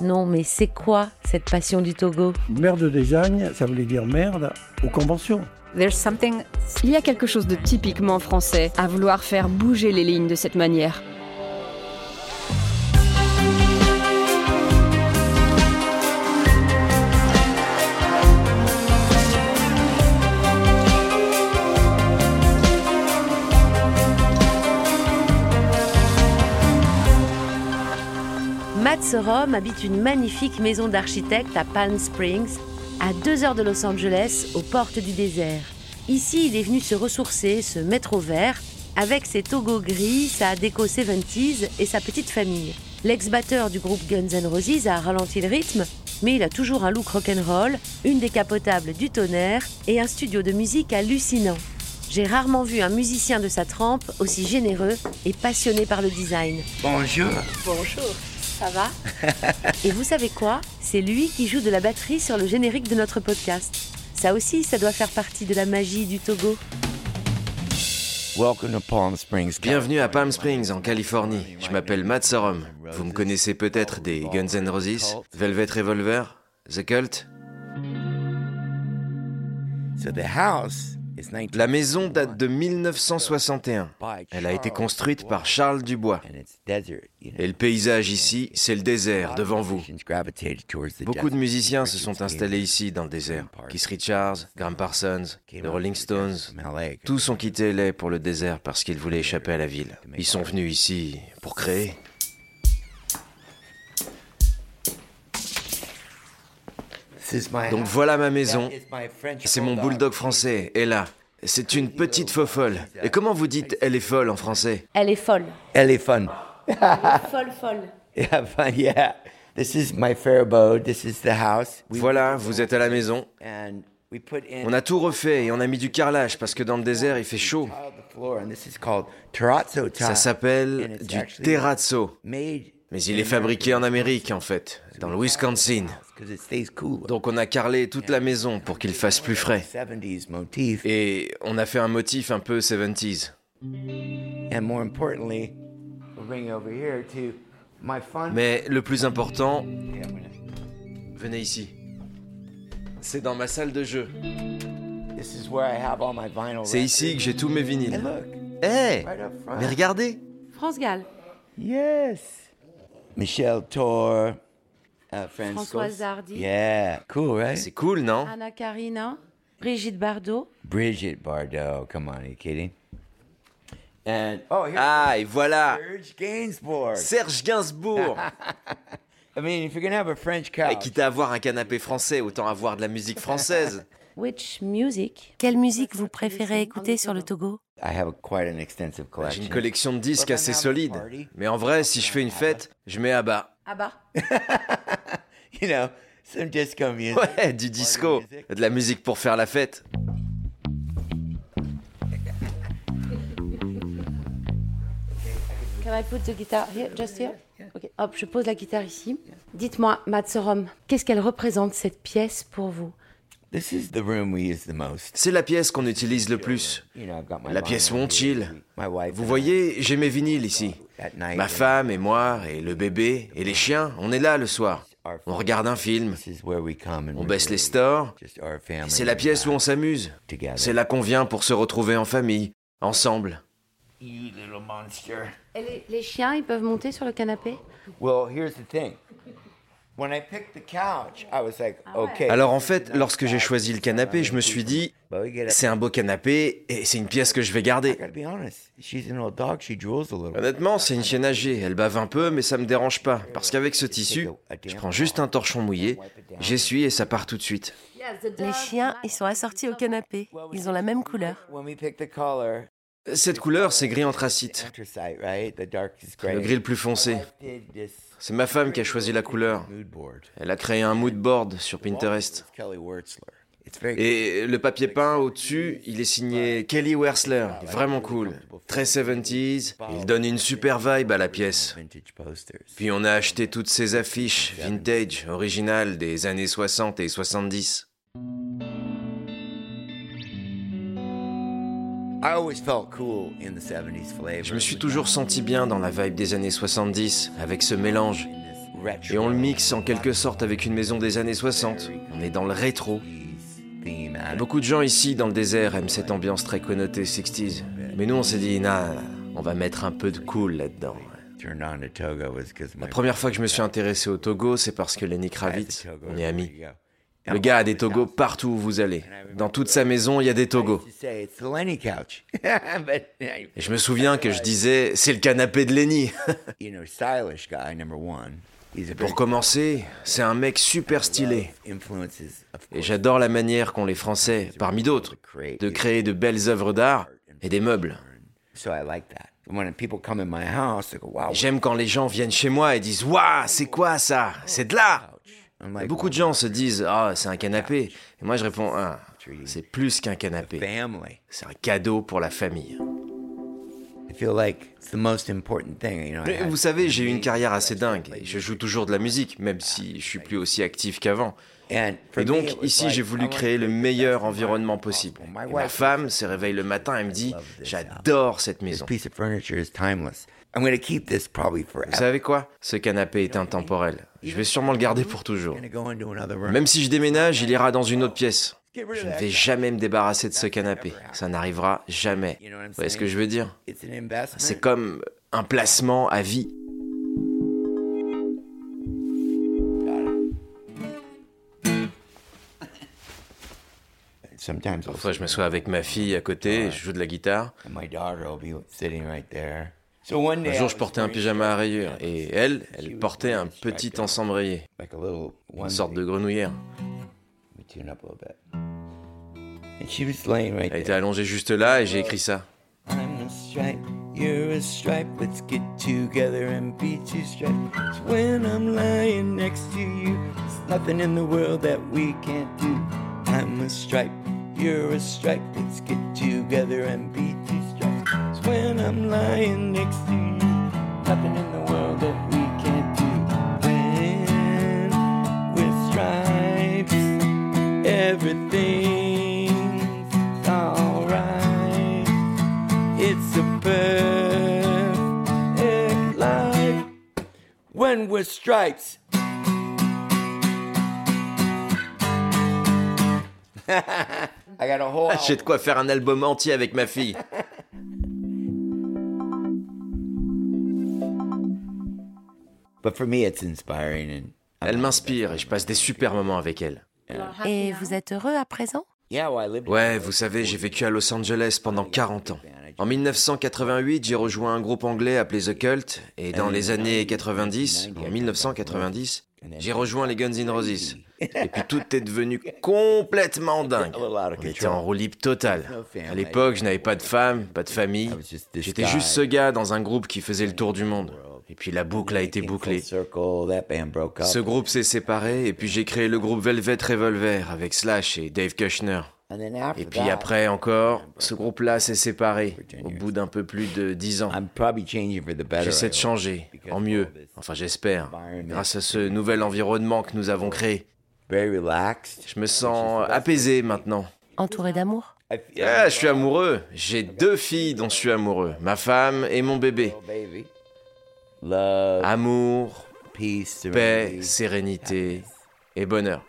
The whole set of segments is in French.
Non, mais c'est quoi cette passion du Togo? Merde de design, ça voulait dire merde aux conventions. Il y a quelque chose de typiquement français à vouloir faire bouger les lignes de cette manière. Matt Sorum habite une magnifique maison d'architecte à Palm Springs, à deux heures de Los Angeles, aux portes du désert. Ici, il est venu se ressourcer, se mettre au vert, avec ses togos gris, sa déco 70s et sa petite famille. L'ex-batteur du groupe Guns N' Roses a ralenti le rythme, mais il a toujours un look rock'n'roll, une décapotable du tonnerre et un studio de musique hallucinant. J'ai rarement vu un musicien de sa trempe aussi généreux et passionné par le design. Bonjour. Bonjour, ça va Et vous savez quoi C'est lui qui joue de la batterie sur le générique de notre podcast. Ça aussi, ça doit faire partie de la magie du Togo. Welcome to Palm Springs. Bienvenue à Palm Springs, en Californie. Je m'appelle Matt Sorum. Vous me connaissez peut-être des Guns N' Roses, Velvet Revolver, The Cult. So the house is 19 La maison date de 1961. Elle a été construite par Charles Dubois. Et le paysage ici, c'est le désert devant vous. Beaucoup de musiciens se sont installés ici dans le désert. Keith Richards, Graham Parsons, The Rolling Stones. Tous ont quitté LA pour le désert parce qu'ils voulaient échapper à la ville. Ils sont venus ici pour créer. Donc voilà ma maison. That is my French C'est mon bulldog français, Ella. C'est une petite faux folle. Et comment vous dites elle est folle en français Elle est folle. Elle est fun. Folle, folle. Yeah, fun. Yeah. This is my fair abode. This is the house. We Voilà, vous êtes à la maison. and we put in On a tout refait et on a mis du carrelage parce que dans le désert il fait chaud. Ça s'appelle du terrazzo. Mais il est fabriqué en Amérique en fait, dans le Wisconsin. because it stays cool. Donc on a carrelé toute la maison pour qu'il fasse plus frais. 70s motif. Et on a fait un motif un peu 70s. And more importantly, we'll bring you over here to my fun. Mais le plus important, venez ici. C'est dans ma salle de jeu. This is where I have all my vinyl. C'est ici que j'ai tous mes Hey, vinyles. look, Hé front. Mais regardez France Gall. Yes. Michel Tor. Uh, Françoise Hardy. Yeah, cool, right? C'est cool, non? Anna Karina. Brigitte Bardot. Brigitte Bardot. Come on, are you kidding? And oh, Ah, et voilà Serge Gainsbourg. Serge Gainsbourg I mean, if you're gonna have a French Et couch, quitte à avoir un canapé français, autant avoir de la musique française. Which music Quelle musique vous préférez écouter sur le Togo? I have quite an extensive J'ai collection. une collection de disques assez solide. Mais en vrai, si je fais une fête, je mets à bas. You know, some disco music. Ouais, du disco. De la musique pour faire la fête. Can I put the guitar here, just here? Ok. Hop, je pose la guitare ici. Dites-moi, Matsorom, qu'est-ce qu'elle représente cette pièce pour vous? C'est la pièce qu'on utilise le plus. You know, I've got my La pièce où on chill. here. My wife Vous voyez, j'ai mes vinyles ici. Ma femme et moi, et le bébé, et les chiens, on est là le soir. On regarde un film, This is where we come and on baisse les stores. C'est la pièce où on s'amuse. C'est là qu'on vient pour se retrouver en famille, ensemble. Et les, les chiens, ils peuvent monter sur le canapé? Alors en fait, lorsque j'ai choisi le canapé, je me suis dit, c'est un beau canapé et c'est une pièce que je vais garder. gotta be honest. She's an old dog. She drools a little. Honnêtement, c'est une chienne âgée. Elle bave un peu, mais ça me dérange pas. Parce qu'avec ce tissu, je prends juste un torchon mouillé, j'essuie et ça part tout de suite. Les chiens, ils sont assortis au canapé. Ils ont la même couleur. Cette couleur, c'est gris anthracite. Le gris le plus foncé. C'est ma femme qui a choisi la couleur. Elle a créé un mood board sur Pinterest. Et le papier peint au-dessus, il est signé Kelly Wersler. Vraiment cool. Très 70s. Il donne une super vibe à la pièce. Puis on a acheté toutes ces affiches vintage, originales des années 60 et 70. Je me suis toujours senti bien dans la vibe des années 70, avec ce mélange. Et on le mixe en quelque sorte avec une maison des années 60. On est dans le rétro. Beaucoup de gens ici dans le désert aiment cette ambiance très connotée 60s. Mais nous on s'est dit, nah, on va mettre un peu de cool là-dedans. La première fois que je me suis intéressé au Togo, c'est parce que Lenny Kravitz, on est amis. Le gars a des togos partout où vous allez. Dans toute sa maison, il y a des togos. Et je me souviens que je disais, c'est le canapé de Lenny. Pour commencer, c'est un mec super stylé. Et j'adore la manière qu'ont les Français, parmi d'autres, de créer de belles œuvres d'art et des meubles. J'aime quand les gens viennent chez moi et disent Waouh, c'est quoi ça? C'est de l'art Beaucoup de gens se disent Ah, c'est un canapé. Et moi je réponds Ah, c'est plus qu'un canapé. C'est un cadeau pour la famille. Mais vous savez, j'ai eu une carrière assez dingue. Et je joue toujours de la musique, même si je suis plus aussi actif qu'avant. Et donc, ici, j'ai voulu créer le meilleur environnement possible. Et ma femme se réveille le matin et me dit J'adore cette maison. Vous savez quoi? Ce canapé est intemporel. Je vais sûrement le garder pour toujours. Même si je déménage, il ira dans une autre pièce. Je ne vais jamais me débarrasser de ce canapé. Ça n'arrivera jamais. Vous voyez ce que je veux dire? C'est comme un placement à vie. Parfois, je me m'assois avec ma fille à côté et je joue de la guitare. Un jour, je portais un pyjama à rayures et elle, elle portait un petit ensemble rayé, une sorte de grenouillère. Elle était allongée juste là et j'ai écrit ça. You're a stripe, let's get together and be two stripes. When I'm lying next to you, there's nothing in the world that we can't do. I'm a stripe, you're a stripe, let's get together and be two stripes. When I'm lying stripes. I got a whole ah, J'ai de quoi faire un album entier avec ma fille. But for me, it's inspiring and elle m'inspire et je passe des super moments avec elle. Et vous êtes heureux à présent? Ouais, vous savez, j'ai vécu à Los Angeles pendant 40 ans. En 1988, j'ai rejoint un groupe anglais appelé The Cult, et dans les années 90, en 1990, j'ai rejoint les Guns N' Roses. Et puis tout est devenu complètement dingue. On était en roue libre totale. À l'époque, je n'avais pas de femme, pas de famille. J'étais juste ce gars dans un groupe qui faisait le tour du monde. Et puis la boucle a été bouclée. Ce groupe s'est séparé et puis j'ai créé le groupe Velvet Revolver avec Slash et Dave Kushner. Et puis après encore, ce groupe-là s'est séparé au bout d'un peu plus de dix ans. J'essaie de changer, en mieux, enfin j'espère, grâce à ce nouvel environnement que nous avons créé. Je me sens apaisé maintenant. Entouré d'amour? Je suis amoureux. J'ai deux filles dont je suis amoureux, ma femme et mon bébé. Amour, paix, sérénité et bonheur.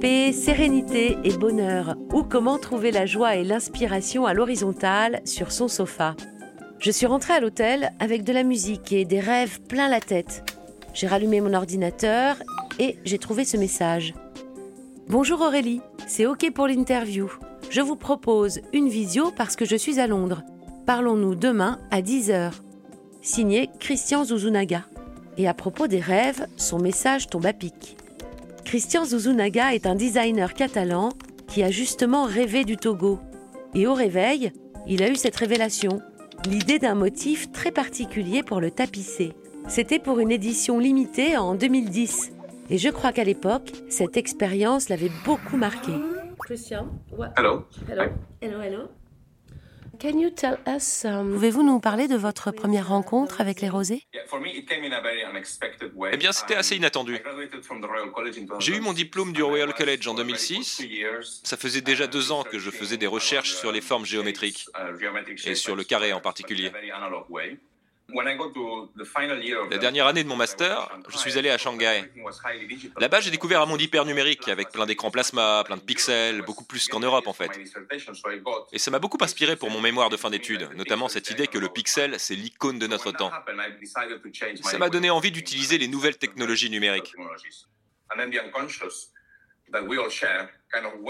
Paix, sérénité et bonheur, ou comment trouver la joie et l'inspiration à l'horizontale sur son sofa. Je suis rentrée à l'hôtel avec de la musique et des rêves plein la tête. J'ai rallumé mon ordinateur et j'ai trouvé ce message. Bonjour Aurélie, c'est OK pour l'interview. Je vous propose une visio parce que je suis à Londres. Parlons-nous demain à 10h. Signé Christian Zuzunaga. Et à propos des rêves, son message tombe à pic. Christian Zuzunaga est un designer catalan qui a justement rêvé du Togo. Et au réveil, il a eu cette révélation, l'idée d'un motif très particulier pour le tapisser. C'était pour une édition limitée en 2010. Et je crois qu'à l'époque, cette expérience l'avait beaucoup marqué. Christian, what? Hello. Hello. Hello, hello. Can you tell us, um, Pouvez-vous nous parler de votre première rencontre avec les rosés Eh bien, c'était assez inattendu. J'ai eu mon diplôme du Royal College en 2006. Ça faisait déjà deux ans que je faisais des recherches sur les formes géométriques et sur le carré en particulier. La dernière année de mon master, je suis allé à Shanghai. Là-bas, j'ai découvert un monde hyper numérique avec plein d'écrans plasma, plein de pixels, beaucoup plus qu'en Europe en fait. Et ça m'a beaucoup inspiré pour mon mémoire de fin d'études, notamment cette idée que le pixel, c'est l'icône de notre temps. Ça m'a donné envie d'utiliser les nouvelles technologies numériques.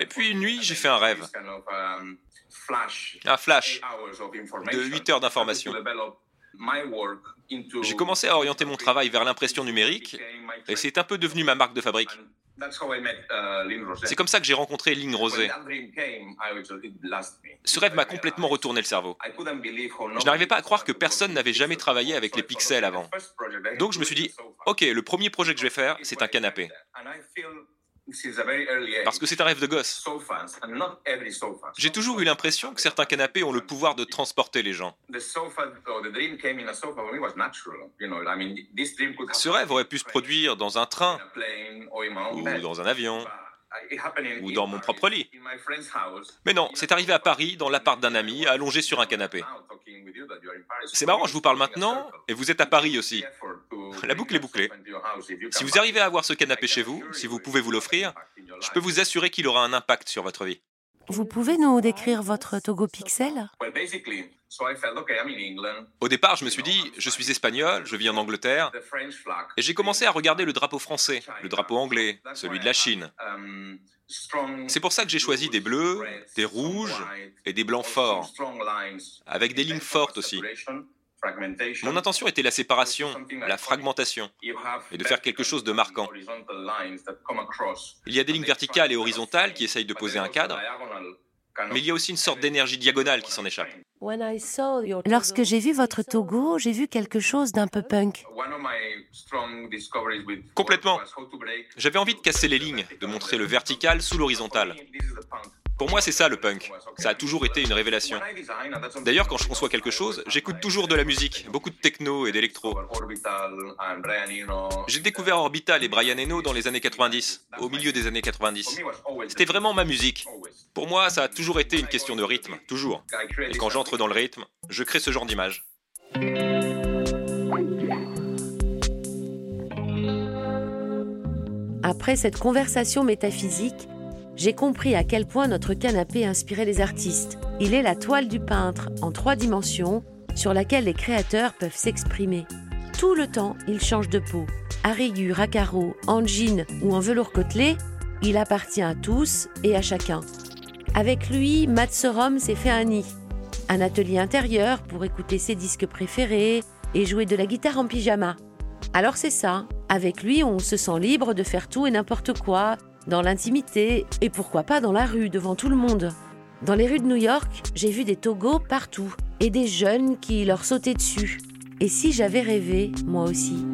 Et puis une nuit, j'ai fait un rêve. Un flash de 8 heures d'information. J'ai commencé à orienter mon travail vers l'impression numérique et c'est un peu devenu ma marque de fabrique. C'est comme ça que j'ai rencontré Lynn Rosé. Ce rêve m'a complètement retourné le cerveau. Je n'arrivais pas à croire que personne n'avait jamais travaillé avec les pixels avant. Donc je me suis dit, ok, le premier projet que je vais faire, c'est un canapé. Parce que c'est un rêve de gosse. J'ai toujours eu l'impression que certains canapés ont le pouvoir de transporter les gens. Ce rêve aurait pu se produire dans un train, ou dans un avion, ou dans mon propre lit. Mais non, c'est arrivé à Paris, dans l'appart d'un ami, allongé sur un canapé. C'est marrant, je vous parle maintenant, et vous êtes à Paris aussi. La boucle est bouclée. Si vous arrivez à avoir ce canapé chez vous, si vous pouvez vous l'offrir, je peux vous assurer qu'il aura un impact sur votre vie. Vous pouvez nous décrire votre Togo Pixel Au départ, je me suis dit, je suis espagnol, je vis en Angleterre, et j'ai commencé à regarder le drapeau français, le drapeau anglais, celui de la Chine. C'est pour ça que j'ai choisi des bleus, des rouges et des blancs forts, avec des lignes fortes aussi. Mon intention était la séparation, la fragmentation, et de faire quelque chose de marquant. Il y a des lignes verticales et horizontales qui essayent de poser un cadre, mais il y a aussi une sorte d'énergie diagonale qui s'en échappe. Lorsque j'ai vu votre Togo, j'ai vu quelque chose d'un peu punk. Complètement. J'avais envie de casser les lignes, de montrer le vertical sous l'horizontal. Pour moi, c'est ça le punk. Ça a toujours été une révélation. D'ailleurs, quand je conçois quelque chose, j'écoute toujours de la musique, beaucoup de techno et d'électro. J'ai découvert Orbital et Brian Eno dans les années 90, au milieu des années 90. C'était vraiment ma musique. Pour moi, ça a toujours été une question de rythme, toujours. Et quand j'entre dans le rythme, je crée ce genre d'image. Après cette conversation métaphysique, j'ai compris à quel point notre canapé inspirait les artistes. Il est la toile du peintre en trois dimensions sur laquelle les créateurs peuvent s'exprimer. Tout le temps, il change de peau. À à carreaux, en jean ou en velours côtelé, il appartient à tous et à chacun. Avec lui, Matt Sorum s'est fait un nid. Un atelier intérieur pour écouter ses disques préférés et jouer de la guitare en pyjama. Alors c'est ça, avec lui on se sent libre de faire tout et n'importe quoi, dans l'intimité et pourquoi pas dans la rue devant tout le monde. Dans les rues de New York, j'ai vu des togos partout et des jeunes qui leur sautaient dessus. Et si j'avais rêvé, moi aussi